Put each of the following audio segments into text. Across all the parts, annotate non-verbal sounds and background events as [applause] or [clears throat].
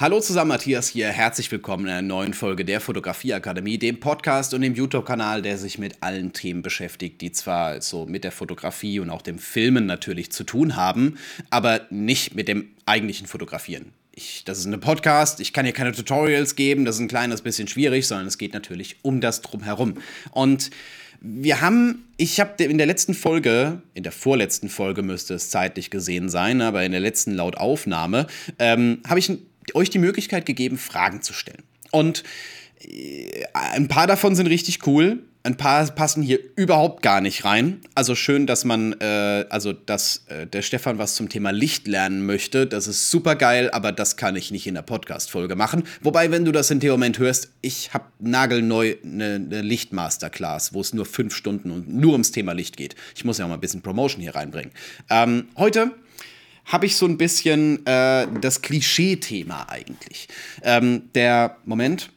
Hallo zusammen, Matthias hier. Herzlich willkommen in einer neuen Folge der Fotografieakademie, dem Podcast und dem YouTube-Kanal, der sich mit allen Themen beschäftigt, die zwar so mit der Fotografie und auch dem Filmen natürlich zu tun haben, aber nicht mit dem eigentlichen Fotografieren. Ich, das ist ein Podcast, ich kann hier keine Tutorials geben, das ist ein kleines bisschen schwierig, sondern es geht natürlich um das Drumherum. Und wir haben, ich habe in der letzten Folge, in der vorletzten Folge müsste es zeitlich gesehen sein, aber in der letzten laut Aufnahme, ähm, habe ich ein euch die Möglichkeit gegeben, Fragen zu stellen. Und äh, ein paar davon sind richtig cool. Ein paar passen hier überhaupt gar nicht rein. Also schön, dass man, äh, also dass äh, der Stefan was zum Thema Licht lernen möchte. Das ist super geil, aber das kann ich nicht in der Podcast-Folge machen. Wobei, wenn du das in dem Moment hörst, ich habe nagelneu eine, eine Licht-Masterclass, wo es nur fünf Stunden und nur ums Thema Licht geht. Ich muss ja auch mal ein bisschen Promotion hier reinbringen. Ähm, heute habe ich so ein bisschen äh, das Klischee-Thema eigentlich. Ähm, der Moment.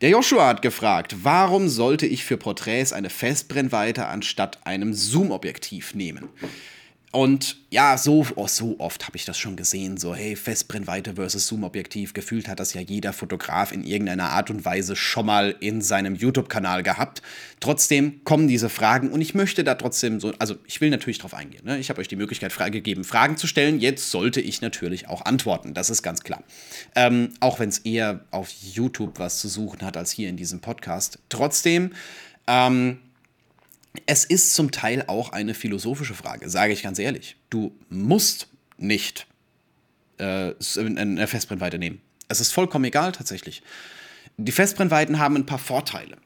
Der Joshua hat gefragt, warum sollte ich für Porträts eine Festbrennweite anstatt einem Zoom-Objektiv nehmen? Und ja, so, oh, so oft habe ich das schon gesehen, so hey, Festbrennweite versus Zoom-Objektiv. Gefühlt hat das ja jeder Fotograf in irgendeiner Art und Weise schon mal in seinem YouTube-Kanal gehabt. Trotzdem kommen diese Fragen und ich möchte da trotzdem so, also ich will natürlich drauf eingehen. Ne? Ich habe euch die Möglichkeit freigegeben, Fragen zu stellen. Jetzt sollte ich natürlich auch antworten, das ist ganz klar. Ähm, auch wenn es eher auf YouTube was zu suchen hat als hier in diesem Podcast. Trotzdem, ähm, es ist zum Teil auch eine philosophische Frage, sage ich ganz ehrlich. Du musst nicht äh, eine Festbrennweite nehmen. Es ist vollkommen egal tatsächlich. Die Festbrennweiten haben ein paar Vorteile.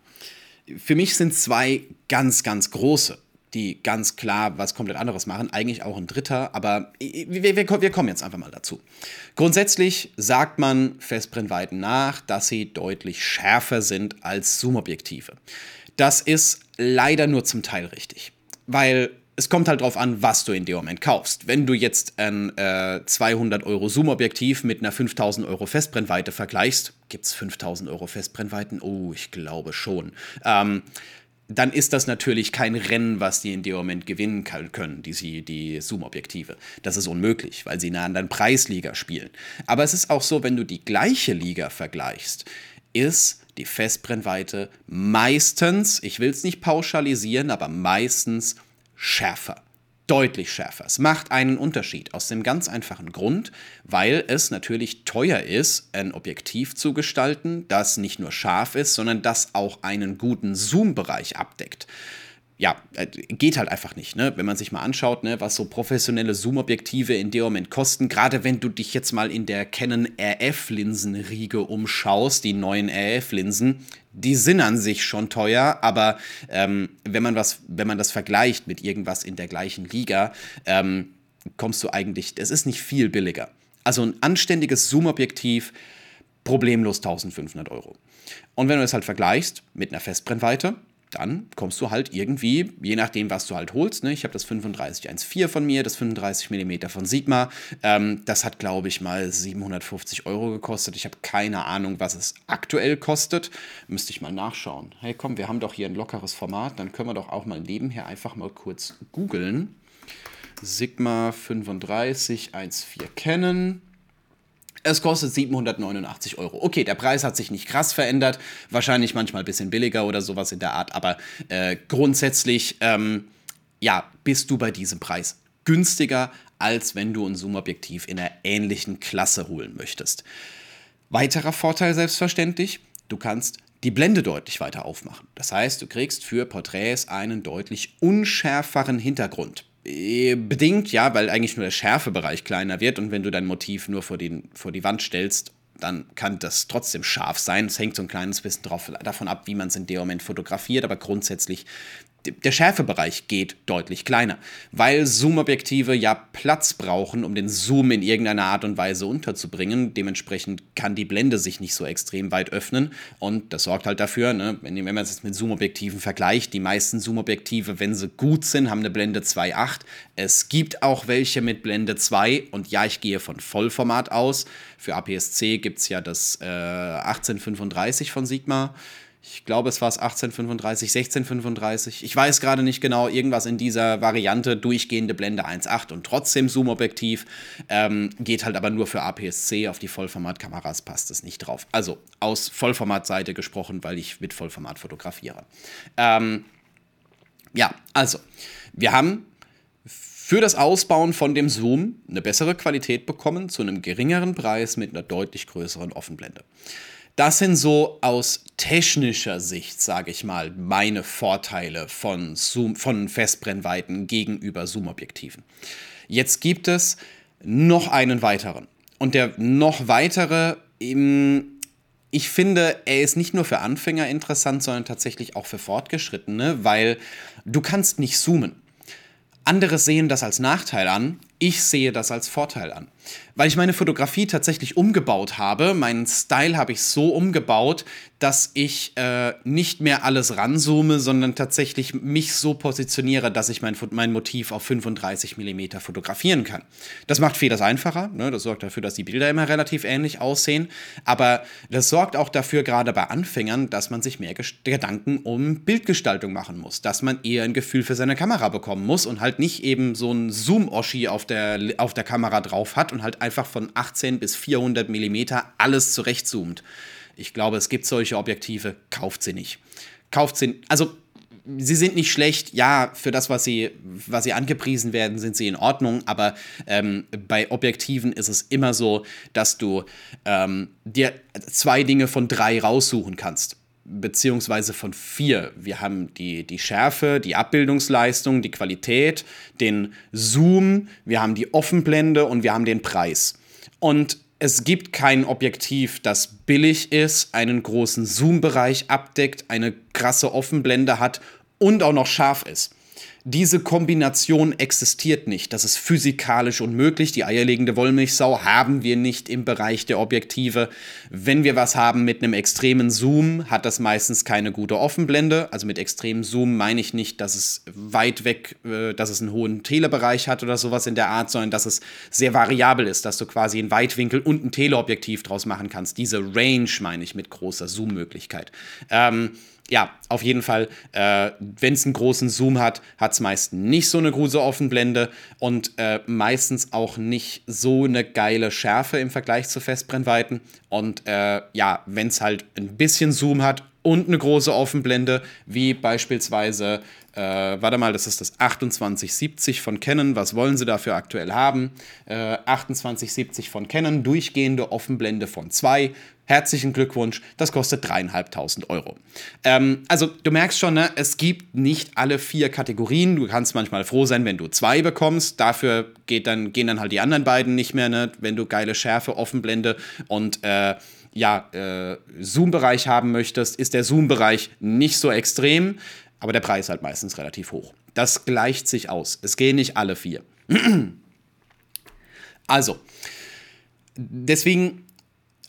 Für mich sind zwei ganz, ganz große, die ganz klar was komplett anderes machen. Eigentlich auch ein dritter, aber wir, wir, wir kommen jetzt einfach mal dazu. Grundsätzlich sagt man Festbrennweiten nach, dass sie deutlich schärfer sind als Zoomobjektive. Das ist leider nur zum Teil richtig. Weil es kommt halt drauf an, was du in dem Moment kaufst. Wenn du jetzt ein äh, 200 Euro Zoom-Objektiv mit einer 5000 Euro Festbrennweite vergleichst, gibt es 5000 Euro Festbrennweiten? Oh, ich glaube schon. Ähm, dann ist das natürlich kein Rennen, was die in dem Moment gewinnen können, die, die Zoom-Objektive. Das ist unmöglich, weil sie in einer anderen Preisliga spielen. Aber es ist auch so, wenn du die gleiche Liga vergleichst, ist die Festbrennweite meistens, ich will es nicht pauschalisieren, aber meistens schärfer. Deutlich schärfer. Es macht einen Unterschied aus dem ganz einfachen Grund, weil es natürlich teuer ist, ein Objektiv zu gestalten, das nicht nur scharf ist, sondern das auch einen guten Zoom-Bereich abdeckt ja, äh, geht halt einfach nicht, ne? Wenn man sich mal anschaut, ne, was so professionelle Zoom-Objektive in dem Moment kosten, gerade wenn du dich jetzt mal in der Canon RF-Linsenriege umschaust, die neuen RF-Linsen, die sind an sich schon teuer, aber ähm, wenn man was, wenn man das vergleicht mit irgendwas in der gleichen Liga, ähm, kommst du eigentlich, es ist nicht viel billiger. Also ein anständiges Zoom-Objektiv, problemlos 1500 Euro. Und wenn du es halt vergleichst mit einer Festbrennweite, dann kommst du halt irgendwie, je nachdem, was du halt holst, ne? ich habe das 3514 von mir, das 35 mm von Sigma, ähm, das hat, glaube ich, mal 750 Euro gekostet. Ich habe keine Ahnung, was es aktuell kostet. Müsste ich mal nachschauen. Hey, komm, wir haben doch hier ein lockeres Format, dann können wir doch auch mal nebenher einfach mal kurz googeln. Sigma 35 1.4 Canon. Es kostet 789 Euro. Okay, der Preis hat sich nicht krass verändert. Wahrscheinlich manchmal ein bisschen billiger oder sowas in der Art. Aber äh, grundsätzlich, ähm, ja, bist du bei diesem Preis günstiger, als wenn du ein Zoom-Objektiv in einer ähnlichen Klasse holen möchtest. Weiterer Vorteil selbstverständlich, du kannst die Blende deutlich weiter aufmachen. Das heißt, du kriegst für Porträts einen deutlich unschärferen Hintergrund. Äh, bedingt, ja, weil eigentlich nur der Schärfebereich kleiner wird und wenn du dein Motiv nur vor, den, vor die Wand stellst, dann kann das trotzdem scharf sein. Es hängt so ein kleines bisschen drauf, davon ab, wie man es in dem Moment fotografiert, aber grundsätzlich der Schärfebereich geht deutlich kleiner, weil Zoom-Objektive ja Platz brauchen, um den Zoom in irgendeiner Art und Weise unterzubringen. Dementsprechend kann die Blende sich nicht so extrem weit öffnen und das sorgt halt dafür, ne, wenn, man es mit Zoom-Objektiven vergleicht, die meisten Zoom-Objektive, wenn sie gut sind, haben eine Blende 2.8. Es gibt auch welche mit Blende 2 und ja, ich gehe von Vollformat aus. Für APS-C gibt es ja das äh, 1835 von Sigma Ich glaube, es war es 1835, 1635. Ich weiß gerade nicht genau, irgendwas in dieser Variante, durchgehende Blende 1.8 und trotzdem Zoom-Objektiv. Ähm, geht halt aber nur für APS-C. Auf die Vollformatkameras passt es nicht drauf. Also aus Vollformatseite gesprochen, weil ich mit Vollformat fotografiere. Ähm, ja, also, wir haben für das Ausbauen von dem Zoom eine bessere Qualität bekommen zu einem geringeren Preis mit einer deutlich größeren Offenblende. Das sind so aus technischer Sicht, sage ich mal, meine Vorteile von, Zoom, von Festbrennweiten gegenüber Zoom-Objektiven. Jetzt gibt es noch einen weiteren. Und der noch weitere, ich finde, er ist nicht nur für Anfänger interessant, sondern tatsächlich auch für Fortgeschrittene, weil du kannst nicht zoomen. Andere sehen das als Nachteil an, ich sehe das als Vorteil an weil ich meine Fotografie tatsächlich umgebaut habe. Meinen Style habe ich so umgebaut, dass ich äh, nicht mehr alles ranzoome, sondern tatsächlich mich so positioniere, dass ich mein, mein Motiv auf 35 mm fotografieren kann. Das macht vieles einfacher. Ne? Das sorgt dafür, dass die Bilder immer relativ ähnlich aussehen. Aber das sorgt auch dafür, gerade bei Anfängern, dass man sich mehr Gedanken um Bildgestaltung machen muss. Dass man eher ein Gefühl für seine Kamera bekommen muss und halt nicht eben so ein Zoom-Oschi auf der, auf der Kamera drauf hat und halt einfach von 18 bis 400 mm alles zurechtzoomt. Ich glaube, es gibt solche Objektive, kauft sie nicht. Kauft sie, also sie sind nicht schlecht, ja, für das, was sie, was sie angepriesen werden, sind sie in Ordnung, aber ähm, bei Objektiven ist es immer so, dass du ähm, dir zwei Dinge von drei raussuchen kannst beziehungsweise von vier. Wir haben die, die Schärfe, die Abbildungsleistung, die Qualität, den Zoom, wir haben die Offenblende und wir haben den Preis. Und es gibt kein Objektiv, das billig ist, einen großen Zoom-Bereich abdeckt, eine krasse Offenblende hat und auch noch scharf ist. Diese Kombination existiert nicht. Das ist physikalisch unmöglich. Die eierlegende Wollmilchsau haben wir nicht im Bereich der Objektive. Wenn wir was haben mit einem extremen Zoom, hat das meistens keine gute Offenblende. Also mit extremem Zoom meine ich nicht, dass es weit weg, äh, dass es einen hohen Telebereich hat oder sowas in der Art, sondern dass es sehr variabel ist, dass du quasi einen Weitwinkel und ein Teleobjektiv draus machen kannst. Diese Range meine ich mit großer Zoom-Möglichkeit. Ähm, ja, auf jeden Fall, äh, wenn es einen großen Zoom hat, hat es meist nicht so eine große Offenblende und äh, meistens auch nicht so eine geile Schärfe im Vergleich zu Festbrennweiten. Und äh, ja, wenn es halt ein bisschen Zoom hat und eine große Offenblende, wie beispielsweise, äh, warte mal, das ist das 2870 von Canon. Was wollen Sie dafür aktuell haben? Äh, 2870 von Canon, durchgehende Offenblende von 2. Herzlichen Glückwunsch, das kostet dreieinhalbtausend Euro. Ähm, also du merkst schon, ne, es gibt nicht alle vier Kategorien. Du kannst manchmal froh sein, wenn du zwei bekommst. Dafür geht dann, gehen dann halt die anderen beiden nicht mehr, ne? wenn du geile Schärfe, Offenblende und äh, ja, äh, Zoom-Bereich haben möchtest, ist der Zoom-Bereich nicht so extrem, aber der Preis halt meistens relativ hoch. Das gleicht sich aus. Es gehen nicht alle vier. [clears throat] also, deswegen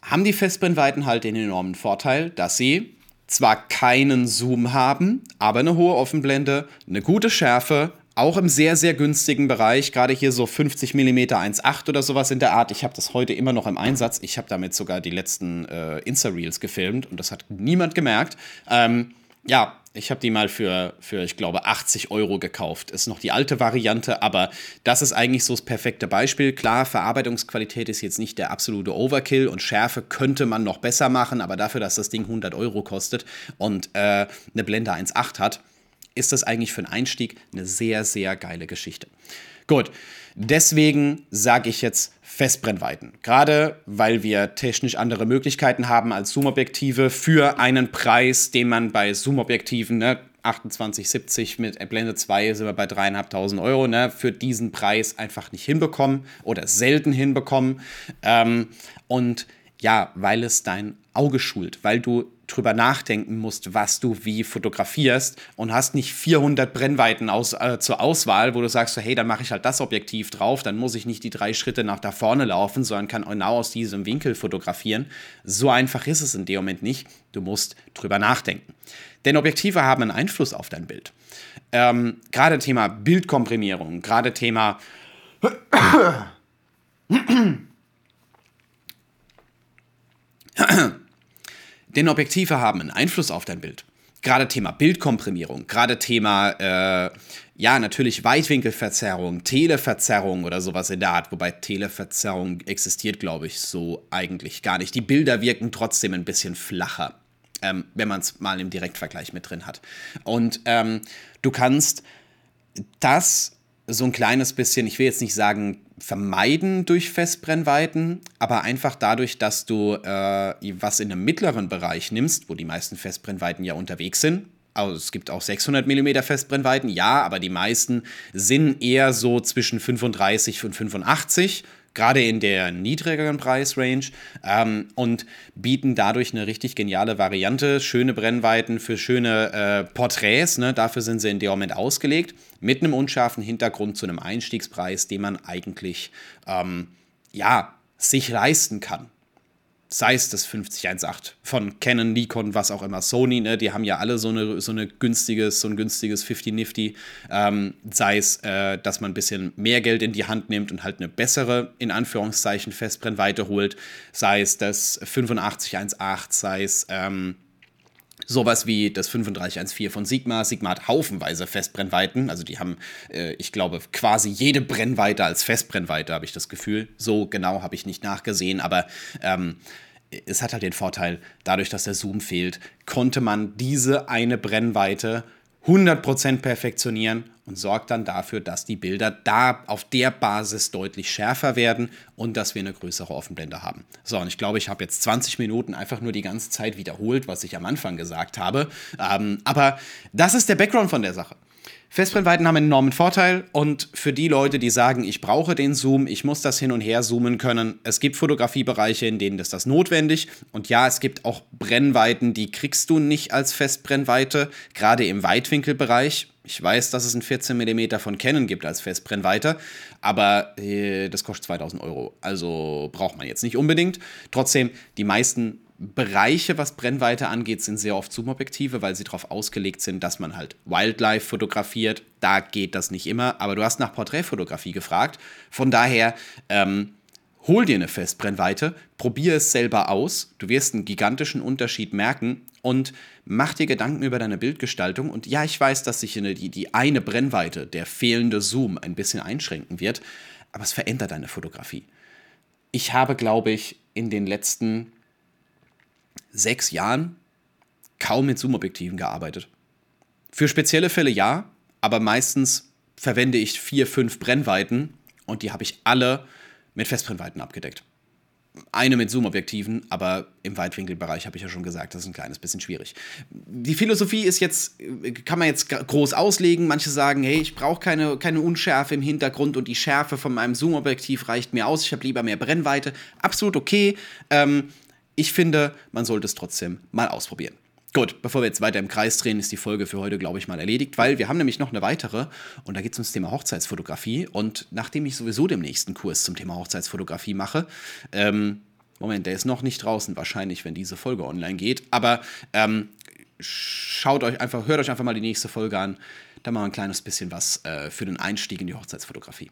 haben die Festbrennweiten halt den enormen Vorteil, dass sie zwar keinen Zoom haben, aber eine hohe Offenblende, eine gute Schärfe, auch im sehr, sehr günstigen Bereich, gerade hier so 50 mm 1.8 oder sowas in der Art. Ich habe das heute immer noch im Einsatz. Ich habe damit sogar die letzten äh, Insta-Reels gefilmt und das hat niemand gemerkt. Ähm, ja, ich habe die mal für, für, ich glaube, 80 Euro gekauft. Ist noch die alte Variante, aber das ist eigentlich so das perfekte Beispiel. Klar, Verarbeitungsqualität ist jetzt nicht der absolute Overkill und Schärfe könnte man noch besser machen, aber dafür, dass das Ding 100 Euro kostet und äh, eine Blende 1.8 hat, ist das eigentlich für einen Einstieg eine sehr, sehr geile Geschichte. Gut, deswegen sage ich jetzt Festbrennweiten. Gerade weil wir technisch andere Möglichkeiten haben als Zoom-Objektive für einen Preis, den man bei Zoom-Objektiven, ne, 2870 mit Blende 2 sind wir bei dreieinhalbtausend Euro, ne, für diesen Preis einfach nicht hinbekommen oder selten hinbekommen. Ähm, und ja, weil es dein Auge schult, weil du drüber nachdenken musst, was du wie fotografierst und hast nicht 400 Brennweiten aus, äh, zur Auswahl, wo du sagst, so, hey, dann mache ich halt das Objektiv drauf, dann muss ich nicht die drei Schritte nach da vorne laufen, sondern kann genau aus diesem Winkel fotografieren. So einfach ist es in dem Moment nicht. Du musst drüber nachdenken. Denn Objektive haben einen Einfluss auf dein Bild. Ähm, gerade Thema Bildkomprimierung, gerade Thema [clears throat] Denn Objektive haben einen Einfluss auf dein Bild. Gerade Thema Bildkomprimierung, gerade Thema, äh, ja, natürlich Weitwinkelverzerrung, Televerzerrung oder sowas in der Art. Wobei Televerzerrung existiert, glaube ich, so eigentlich gar nicht. Die Bilder wirken trotzdem ein bisschen flacher, ähm, wenn man es mal im Direktvergleich mit drin hat. Und ähm, du kannst das so ein kleines bisschen, ich will jetzt nicht sagen vermeiden durch Festbrennweiten, aber einfach dadurch, dass du äh, was in einem mittleren Bereich nimmst, wo die meisten Festbrennweiten ja unterwegs sind. Also es gibt auch 600 mm Festbrennweiten, ja, aber die meisten sind eher so zwischen 35 und 85 gerade in der niedrigeren Preisrange ähm, und bieten dadurch eine richtig geniale Variante. Schöne Brennweiten für schöne äh, Porträts, ne? dafür sind sie in dem Moment ausgelegt, mit einem unscharfen Hintergrund zu einem Einstiegspreis, den man eigentlich ähm, ja, sich leisten kann sei es das 5018 von Canon, Nikon, was auch immer, Sony, ne, die haben ja alle so, eine, so, eine günstiges, so ein günstiges 50-Nifty, ähm, sei es, äh, dass man ein bisschen mehr Geld in die Hand nimmt und halt eine bessere, in Anführungszeichen, Festbrennweite holt, sei es das 8518, sei es ähm, sowas wie das 3514 von Sigma. Sigma hat haufenweise Festbrennweiten. Also die haben, äh, ich glaube, quasi jede Brennweite als Festbrennweite, habe ich das Gefühl. So genau habe ich nicht nachgesehen, aber ähm, es hat halt den Vorteil, dadurch, dass der Zoom fehlt, konnte man diese eine Brennweite 100% perfektionieren und sorgt dann dafür, dass die Bilder da auf der Basis deutlich schärfer werden und dass wir eine größere Offenblende haben. So, und ich glaube, ich habe jetzt 20 Minuten einfach nur die ganze Zeit wiederholt, was ich am Anfang gesagt habe. Ähm, aber das ist der Background von der Sache. Festbrennweiten haben einen enormen Vorteil und für die Leute, die sagen, ich brauche den Zoom, ich muss das hin und her zoomen können, es gibt Fotografiebereiche, in denen ist das notwendig und ja, es gibt auch Brennweiten, die kriegst du nicht als Festbrennweite, gerade im Weitwinkelbereich. Ich weiß, dass es ein 14 mm von Canon gibt als Festbrennweite, aber äh, das kostet 2000 Euro. Also braucht man jetzt nicht unbedingt. Trotzdem, die meisten Bereiche, was Brennweite angeht, sind sehr oft Zoom-Objektive, weil sie darauf ausgelegt sind, dass man halt Wildlife fotografiert. Da geht das nicht immer, aber du hast nach Porträtfotografie gefragt. Von daher, ähm, hol dir eine Festbrennweite, probier es selber aus. Du wirst einen gigantischen Unterschied merken und mach dir Gedanken über deine Bildgestaltung. Und ja, ich weiß, dass sich die, die eine Brennweite, der fehlende Zoom, ein bisschen einschränken wird, aber es verändert deine Fotografie. Ich habe, glaube ich, in den letzten sechs Jahren kaum mit Zoom-Objektiven gearbeitet. Für spezielle Fälle ja, aber meistens verwende ich vier, fünf Brennweiten und die habe ich alle mit Festbrennweiten abgedeckt. Eine mit Zoom-Objektiven, aber im Weitwinkelbereich habe ich ja schon gesagt, das ist ein kleines bisschen schwierig. Die Philosophie ist jetzt, kann man jetzt groß auslegen. Manche sagen, hey, ich brauche keine, keine Unschärfe im Hintergrund und die Schärfe von meinem Zoom-Objektiv reicht mir aus. Ich habe lieber mehr Brennweite. Absolut okay. Ähm, ich finde, man sollte es trotzdem mal ausprobieren. Gut, bevor wir jetzt weiter im Kreis drehen, ist die Folge für heute, glaube ich, mal erledigt, weil wir haben nämlich noch eine weitere und da geht es ums Thema Hochzeitsfotografie. Und nachdem ich sowieso den nächsten Kurs zum Thema Hochzeitsfotografie mache, ähm, Moment, der ist noch nicht draußen, wahrscheinlich, wenn diese Folge online geht, aber ähm, schaut euch einfach, hört euch einfach mal die nächste Folge an. Da machen wir ein kleines bisschen was äh, für den Einstieg in die Hochzeitsfotografie.